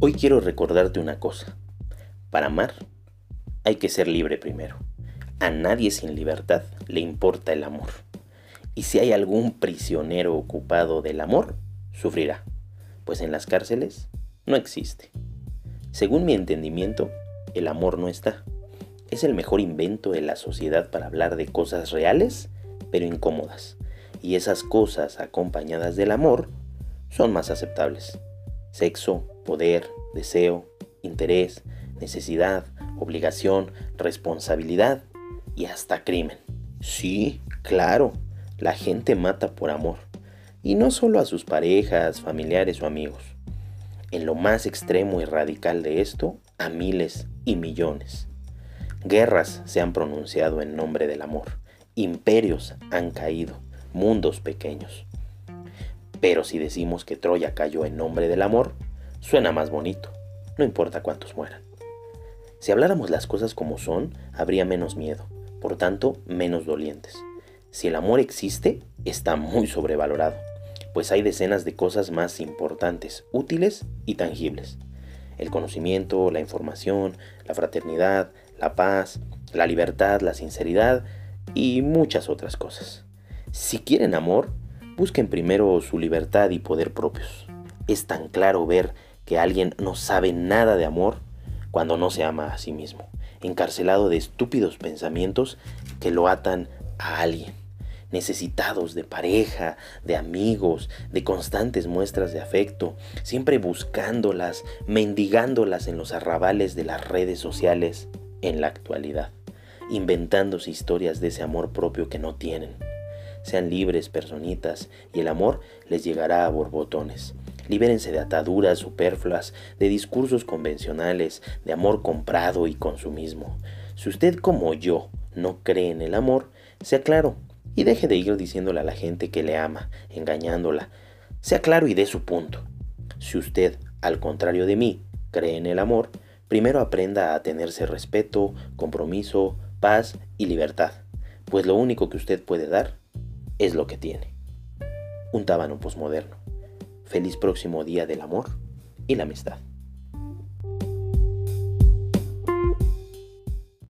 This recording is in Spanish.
Hoy quiero recordarte una cosa. Para amar hay que ser libre primero. A nadie sin libertad le importa el amor. Y si hay algún prisionero ocupado del amor, sufrirá, pues en las cárceles no existe. Según mi entendimiento, el amor no está. Es el mejor invento de la sociedad para hablar de cosas reales, pero incómodas. Y esas cosas acompañadas del amor son más aceptables. Sexo, poder, deseo, interés, necesidad, obligación, responsabilidad y hasta crimen. Sí, claro, la gente mata por amor. Y no solo a sus parejas, familiares o amigos. En lo más extremo y radical de esto, a miles y millones. Guerras se han pronunciado en nombre del amor. Imperios han caído. Mundos pequeños. Pero si decimos que Troya cayó en nombre del amor, suena más bonito, no importa cuántos mueran. Si habláramos las cosas como son, habría menos miedo, por tanto, menos dolientes. Si el amor existe, está muy sobrevalorado, pues hay decenas de cosas más importantes, útiles y tangibles. El conocimiento, la información, la fraternidad, la paz, la libertad, la sinceridad y muchas otras cosas. Si quieren amor, busquen primero su libertad y poder propios. Es tan claro ver que alguien no sabe nada de amor cuando no se ama a sí mismo, encarcelado de estúpidos pensamientos que lo atan a alguien, necesitados de pareja, de amigos, de constantes muestras de afecto, siempre buscándolas, mendigándolas en los arrabales de las redes sociales en la actualidad, inventándose historias de ese amor propio que no tienen sean libres, personitas, y el amor les llegará a borbotones. Libérense de ataduras superfluas, de discursos convencionales, de amor comprado y consumismo. Si usted como yo no cree en el amor, sea claro y deje de ir diciéndole a la gente que le ama, engañándola. Sea claro y dé su punto. Si usted, al contrario de mí, cree en el amor, primero aprenda a tenerse respeto, compromiso, paz y libertad, pues lo único que usted puede dar es lo que tiene. Un tábano posmoderno. Feliz próximo día del amor y la amistad.